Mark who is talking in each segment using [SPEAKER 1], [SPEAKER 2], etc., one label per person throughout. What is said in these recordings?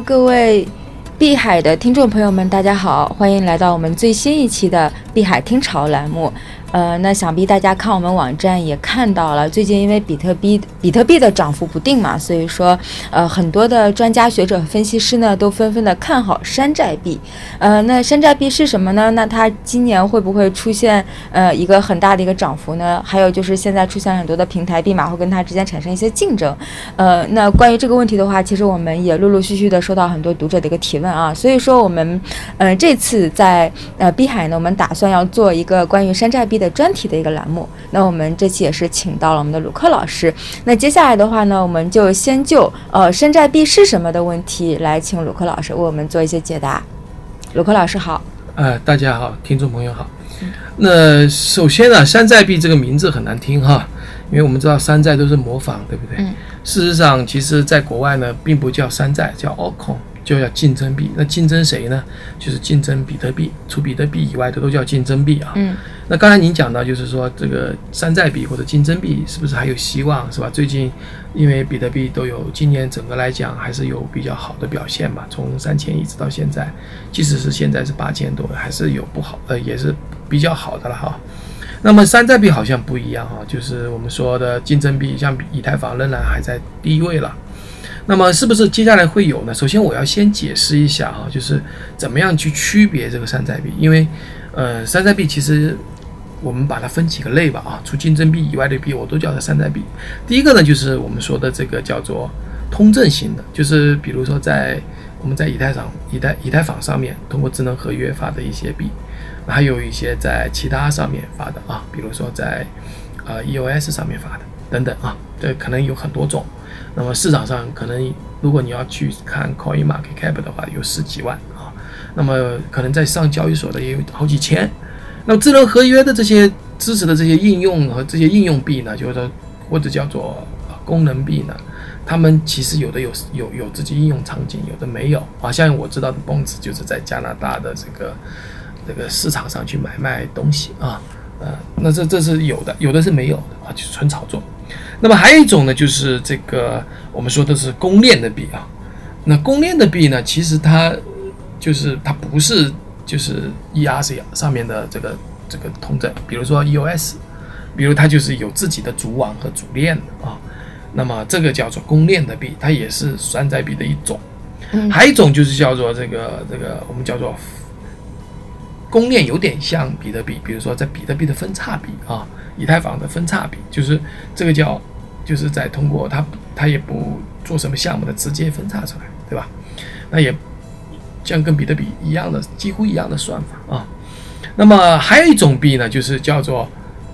[SPEAKER 1] 各位碧海的听众朋友们，大家好，欢迎来到我们最新一期的碧海听潮栏目。呃，那想必大家看我们网站也看到了，最近因为比特币比特币的涨幅不定嘛，所以说呃很多的专家学者分析师呢都纷纷的看好山寨币。呃，那山寨币是什么呢？那它今年会不会出现呃一个很大的一个涨幅呢？还有就是现在出现很多的平台币嘛，会跟它之间产生一些竞争。呃，那关于这个问题的话，其实我们也陆陆续续的收到很多读者的一个提问啊，所以说我们呃这次在呃碧海呢，我们打算要做一个关于山寨币的。专题的一个栏目，那我们这期也是请到了我们的鲁克老师。那接下来的话呢，我们就先就呃山寨币是什么的问题来请鲁克老师为我们做一些解答。鲁克老师好，
[SPEAKER 2] 呃，大家好，听众朋友好。那首先呢，山寨币这个名字很难听哈，因为我们知道山寨都是模仿，对不对？嗯。事实上，其实在国外呢，并不叫山寨，叫 altcoin。就叫竞争币，那竞争谁呢？就是竞争比特币，除比特币以外的都叫竞争币啊。嗯。那刚才您讲到，就是说这个山寨币或者竞争币是不是还有希望，是吧？最近因为比特币都有，今年整个来讲还是有比较好的表现嘛，从三千一直到现在，即使是现在是八千多，还是有不好，呃，也是比较好的了哈。那么山寨币好像不一样哈，就是我们说的竞争币，像以太坊仍然还在第一位了。那么是不是接下来会有呢？首先我要先解释一下哈，就是怎么样去区别这个山寨币，因为，呃，山寨币其实我们把它分几个类吧啊，除竞争币以外的币我都叫它山寨币。第一个呢，就是我们说的这个叫做通证型的，就是比如说在我们在以太上、以太以太坊上面通过智能合约发的一些币，还有一些在其他上面发的啊，比如说在呃 EOS 上面发的等等啊，这可能有很多种。那么市场上可能，如果你要去看 Coin Market Cap 的话，有十几万啊。那么可能在上交易所的也有好几千。那么智能合约的这些支持的这些应用和这些应用币呢，就是说或者叫做功能币呢，他们其实有的有有有自己应用场景，有的没有啊。像我知道的 Bones 就是在加拿大的这个这个市场上去买卖东西啊，呃，那这这是有的，有的是没有的啊，就是纯炒作。那么还有一种呢，就是这个我们说的是公链的币啊。那公链的币呢，其实它就是它不是就是 ERC 上面的这个这个通证，比如说 EOS，比如它就是有自己的主网和主链的啊。那么这个叫做公链的币，它也是山寨币的一种。还有一种就是叫做这个这个我们叫做公链，有点像比特币，比如说在比特币的分叉币啊。以太坊的分叉比就是这个叫，就是在通过它，它也不做什么项目的直接分叉出来，对吧？那也像跟比特币一样的几乎一样的算法啊。那么还有一种币呢，就是叫做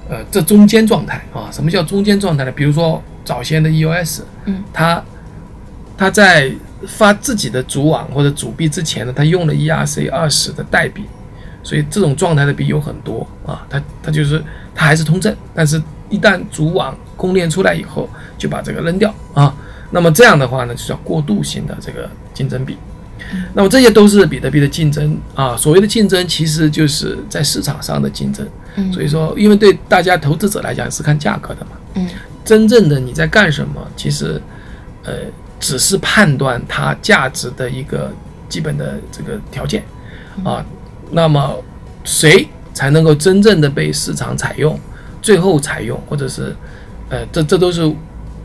[SPEAKER 2] 呃这中间状态啊。什么叫中间状态呢？比如说早先的 EOS，嗯，它它在发自己的主网或者主币之前呢，它用了 ERC 二十的代币。所以这种状态的币有很多啊，它它就是它还是通证，但是一旦主网公链出来以后，就把这个扔掉啊。那么这样的话呢，就叫过渡型的这个竞争币。那么这些都是比特币的竞争啊。所谓的竞争，其实就是在市场上的竞争。所以说，因为对大家投资者来讲是看价格的嘛。嗯。真正的你在干什么，其实呃只是判断它价值的一个基本的这个条件啊。那么，谁才能够真正的被市场采用，最后采用，或者是，呃，这这都是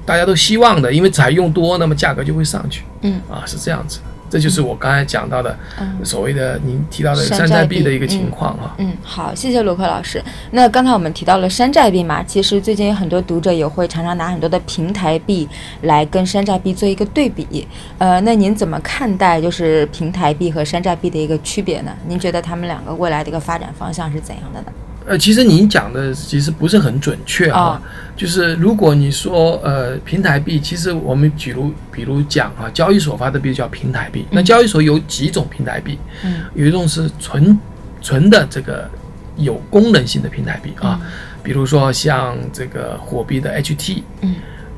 [SPEAKER 2] 大家都希望的，因为采用多，那么价格就会上去。嗯，啊，是这样子。这就是我刚才讲到的，所谓的您提到的山寨币的一个情况啊。
[SPEAKER 1] 嗯，好，谢谢卢克老师。那刚才我们提到了山寨币嘛，其实最近有很多读者也会常常拿很多的平台币来跟山寨币做一个对比。呃，那您怎么看待就是平台币和山寨币的一个区别呢？您觉得他们两个未来的一个发展方向是怎样的呢？
[SPEAKER 2] 呃，其实您讲的其实不是很准确啊。就是如果你说呃平台币，其实我们比如比如讲啊，交易所发的币叫平台币。那交易所有几种平台币？嗯，有一种是纯纯的这个有功能性的平台币啊，比如说像这个火币的 HT，嗯，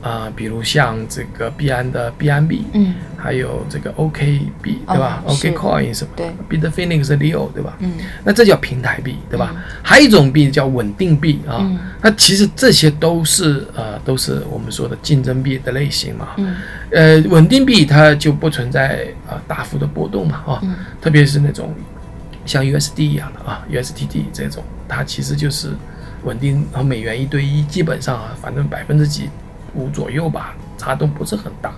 [SPEAKER 2] 啊，比如像这个币安的币安币，
[SPEAKER 1] 嗯，
[SPEAKER 2] 还有这个 OK 币，对吧？OK Coin 什么的，Bitfinex 是 Leo，对吧？
[SPEAKER 1] 嗯，
[SPEAKER 2] 那这叫平台币，对吧？还有一种币叫稳定币啊，那其实这些都是呃，都是我们说的竞争币的类型嘛。
[SPEAKER 1] 嗯，
[SPEAKER 2] 呃，稳定币它就不存在啊大幅的波动嘛，啊，特别是那种像 USD 一样的啊，USDT 这种，它其实就是稳定和美元一对一，基本上啊，反正百分之几。五左右吧，差都不是很大。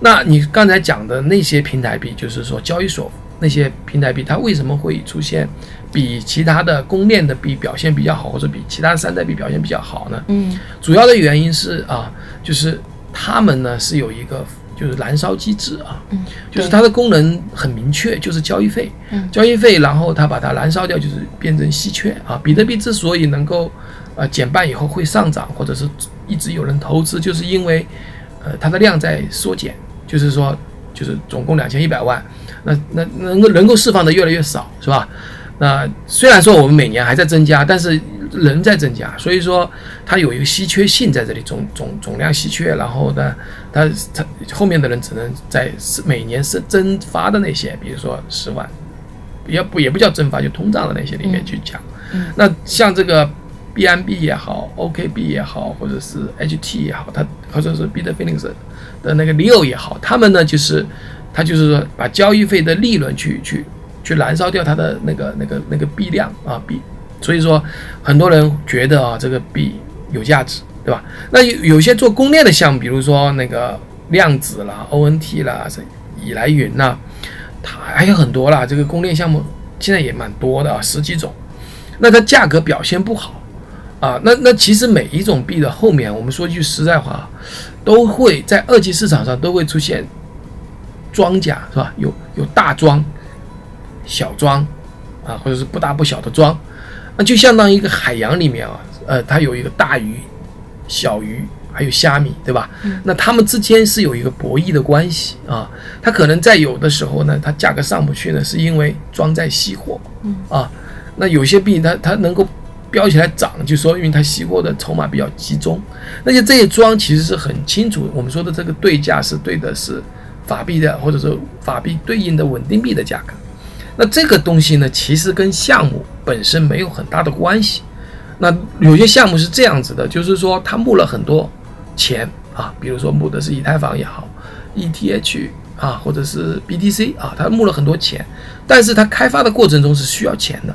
[SPEAKER 2] 那你刚才讲的那些平台币，就是说交易所那些平台币，它为什么会出现比其他的公链的币表现比较好，或者比其他的山寨币表现比较好呢？
[SPEAKER 1] 嗯，
[SPEAKER 2] 主要的原因是啊，就是他们呢是有一个就是燃烧机制啊，
[SPEAKER 1] 嗯，
[SPEAKER 2] 就是它的功能很明确，就是交易费，
[SPEAKER 1] 嗯，
[SPEAKER 2] 交易费，然后它把它燃烧掉，就是变成稀缺啊。比特币之所以能够呃减半以后会上涨，或者是一直有人投资，就是因为，呃，它的量在缩减，就是说，就是总共两千一百万，那那能够能够释放的越来越少，是吧？那虽然说我们每年还在增加，但是人在增加，所以说它有一个稀缺性在这里，总总总量稀缺，然后呢，它它后面的人只能在每年是增发的那些，比如说十万，也不也不叫增发，就通胀的那些里面去讲，那像这个。BNB 也好，OKB 也好，或者是 HT 也好，它或者是 Bitfinex 的那个 Leo 也好，他们呢就是他就是说把交易费的利润去去去燃烧掉它的那个那个那个币量啊币，所以说很多人觉得啊这个币有价值，对吧？那有有些做公链的项目，比如说那个量子啦、ONT 啦、是以来云呐，它还有很多啦。这个公链项目现在也蛮多的啊，十几种。那它价格表现不好。啊，那那其实每一种币的后面，我们说句实在话，都会在二级市场上都会出现庄家，是吧？有有大庄、小庄啊，或者是不大不小的庄，那就相当于一个海洋里面啊，呃，它有一个大鱼、小鱼，还有虾米，对吧？那它们之间是有一个博弈的关系啊。它可能在有的时候呢，它价格上不去呢，是因为庄在吸货，啊，那有些币它它能够。飙起来涨，就说因为它吸货的筹码比较集中，那些这些庄其实是很清楚，我们说的这个对价是对的是法币的，或者说法币对应的稳定币的价格。那这个东西呢，其实跟项目本身没有很大的关系。那有些项目是这样子的，就是说他募了很多钱啊，比如说募的是以太坊也好，ETH 啊，或者是 BTC 啊，他募了很多钱，但是他开发的过程中是需要钱的。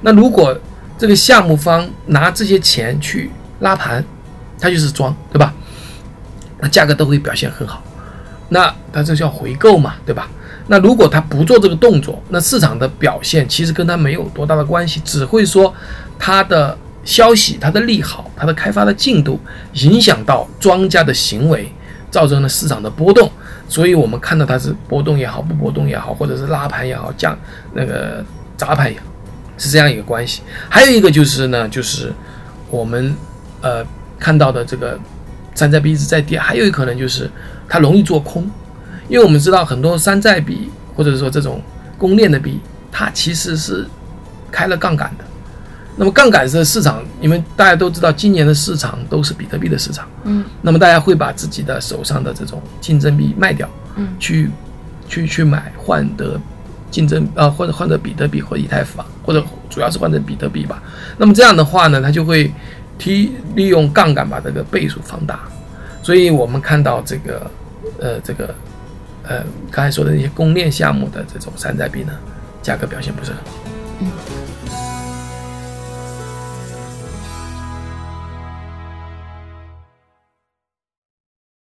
[SPEAKER 2] 那如果这个项目方拿这些钱去拉盘，他就是装，对吧？那价格都会表现很好，那他这叫回购嘛，对吧？那如果他不做这个动作，那市场的表现其实跟他没有多大的关系，只会说他的消息、他的利好、他的开发的进度影响到庄家的行为，造成了市场的波动。所以我们看到它是波动也好，不波动也好，或者是拉盘也好，降那个砸盘也好。是这样一个关系，还有一个就是呢，就是我们呃看到的这个山寨币一直在跌，还有一可能就是它容易做空，因为我们知道很多山寨币或者说这种公链的币，它其实是开了杠杆的。那么杠杆的市场，因为大家都知道，今年的市场都是比特币的市场，
[SPEAKER 1] 嗯，
[SPEAKER 2] 那么大家会把自己的手上的这种竞争币卖掉，
[SPEAKER 1] 嗯，
[SPEAKER 2] 去去去买换得。竞争啊，或者换成比特币或以太坊，或者主要是换成比特币吧。那么这样的话呢，它就会提利用杠杆把这个倍数放大。所以我们看到这个呃这个呃刚才说的那些公链项目的这种山寨币呢，价格表现不是很好。
[SPEAKER 1] 嗯。